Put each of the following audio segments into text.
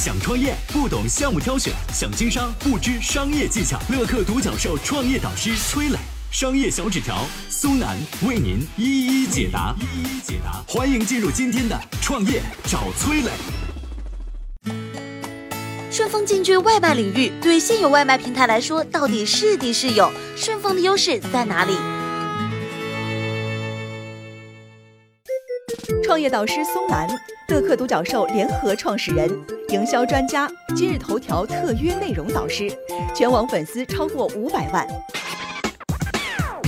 想创业不懂项目挑选，想经商不知商业技巧。乐客独角兽创业导师崔磊，商业小纸条苏南为您一一解答。一一解答，欢迎进入今天的创业找崔磊。顺丰进军外卖领域，对现有外卖平台来说到底是敌是友？顺丰的优势在哪里？创业导师松南，乐客独角兽联合创始人，营销专家，今日头条特约内容导师，全网粉丝超过五百万。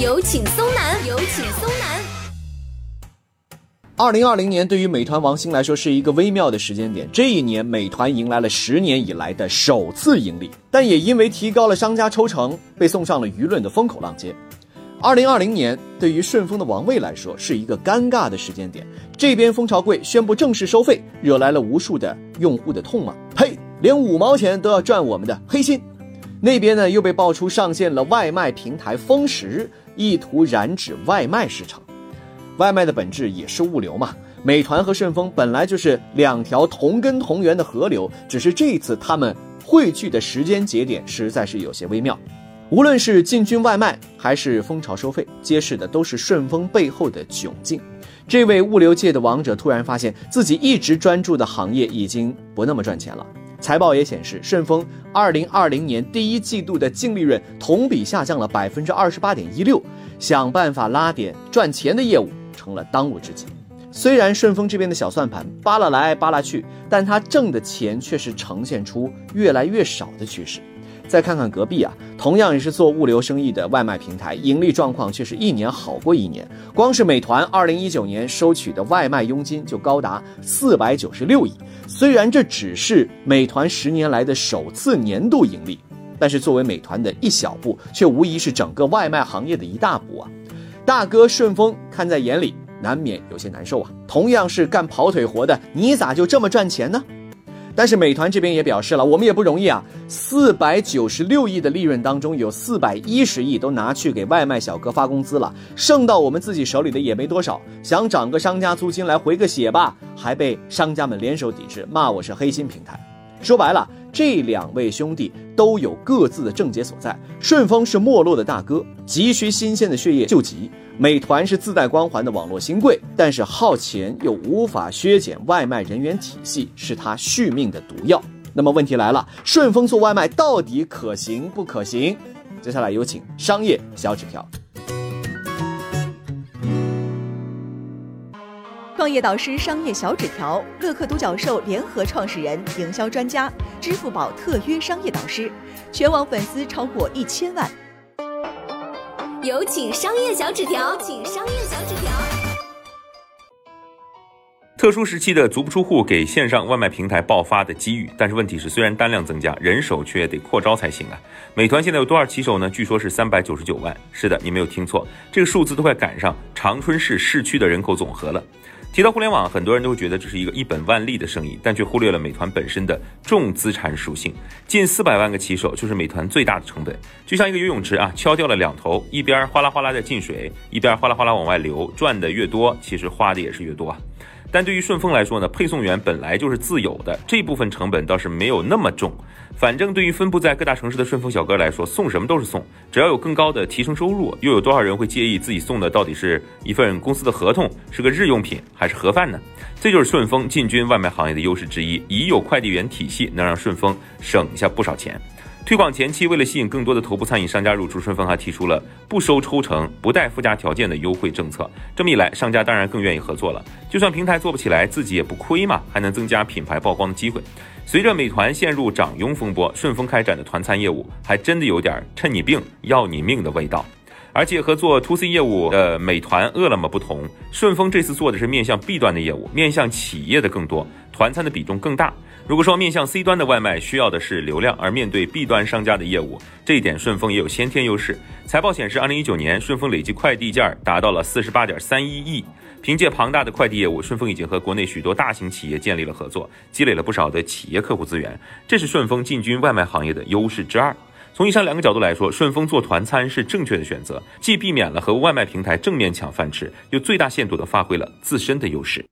有请松南，有请松南。二零二零年对于美团王兴来说是一个微妙的时间点，这一年美团迎来了十年以来的首次盈利，但也因为提高了商家抽成，被送上了舆论的风口浪尖。二零二零年对于顺丰的王卫来说是一个尴尬的时间点。这边蜂巢柜宣布正式收费，惹来了无数的用户的痛骂。呸，连五毛钱都要赚我们的黑心。那边呢又被爆出上线了外卖平台丰食，意图染指外卖市场。外卖的本质也是物流嘛。美团和顺丰本来就是两条同根同源的河流，只是这次他们汇聚的时间节点实在是有些微妙。无论是进军外卖还是蜂巢收费，揭示的都是顺丰背后的窘境。这位物流界的王者突然发现自己一直专注的行业已经不那么赚钱了。财报也显示，顺丰2020年第一季度的净利润同比下降了百分之二十八点一六，想办法拉点赚钱的业务成了当务之急。虽然顺丰这边的小算盘扒拉来扒拉去，但他挣的钱却是呈现出越来越少的趋势。再看看隔壁啊，同样也是做物流生意的外卖平台，盈利状况却是一年好过一年。光是美团，二零一九年收取的外卖佣金就高达四百九十六亿。虽然这只是美团十年来的首次年度盈利，但是作为美团的一小步，却无疑是整个外卖行业的一大步啊！大哥顺丰看在眼里，难免有些难受啊。同样是干跑腿活的，你咋就这么赚钱呢？但是美团这边也表示了，我们也不容易啊，四百九十六亿的利润当中，有四百一十亿都拿去给外卖小哥发工资了，剩到我们自己手里的也没多少，想涨个商家租金来回个血吧，还被商家们联手抵制，骂我是黑心平台。说白了，这两位兄弟都有各自的症结所在。顺丰是没落的大哥，急需新鲜的血液救急；美团是自带光环的网络新贵，但是耗钱又无法削减外卖人员体系，是他续命的毒药。那么问题来了，顺丰做外卖到底可行不可行？接下来有请商业小纸条。创业导师商业小纸条，乐客独角兽联合创始人，营销专家，支付宝特约商业导师，全网粉丝超过一千万。有请商业小纸条，请商业小纸条。特殊时期的足不出户给线上外卖平台爆发的机遇，但是问题是，虽然单量增加，人手却得扩招才行啊。美团现在有多少骑手呢？据说是三百九十九万。是的，你没有听错，这个数字都快赶上长春市市区的人口总和了。提到互联网，很多人都会觉得这是一个一本万利的生意，但却忽略了美团本身的重资产属性。近四百万个骑手就是美团最大的成本，就像一个游泳池啊，敲掉了两头，一边哗啦哗啦在进水，一边哗啦哗啦往外流，赚的越多，其实花的也是越多啊。但对于顺丰来说呢，配送员本来就是自有的，这部分成本倒是没有那么重。反正对于分布在各大城市的顺丰小哥来说，送什么都是送，只要有更高的提成收入，又有多少人会介意自己送的到底是一份公司的合同，是个日用品还是盒饭呢？这就是顺丰进军外卖行业的优势之一，已有快递员体系能让顺丰省下不少钱。推广前期，为了吸引更多的头部餐饮商家入驻，顺丰还提出了不收抽成、不带附加条件的优惠政策。这么一来，商家当然更愿意合作了。就算平台做不起来，自己也不亏嘛，还能增加品牌曝光的机会。随着美团陷入涨佣风波，顺丰开展的团餐业务还真的有点趁你病要你命的味道。而且和做 to C 业务的美团、饿了么不同，顺丰这次做的是面向 B 端的业务，面向企业的更多，团餐的比重更大。如果说面向 C 端的外卖需要的是流量，而面对 B 端商家的业务，这一点顺丰也有先天优势。财报显示，二零一九年顺丰累计快递件达到了四十八点三一亿。凭借庞大的快递业务，顺丰已经和国内许多大型企业建立了合作，积累了不少的企业客户资源，这是顺丰进军外卖行业的优势之二。从以上两个角度来说，顺丰做团餐是正确的选择，既避免了和外卖平台正面抢饭吃，又最大限度地发挥了自身的优势。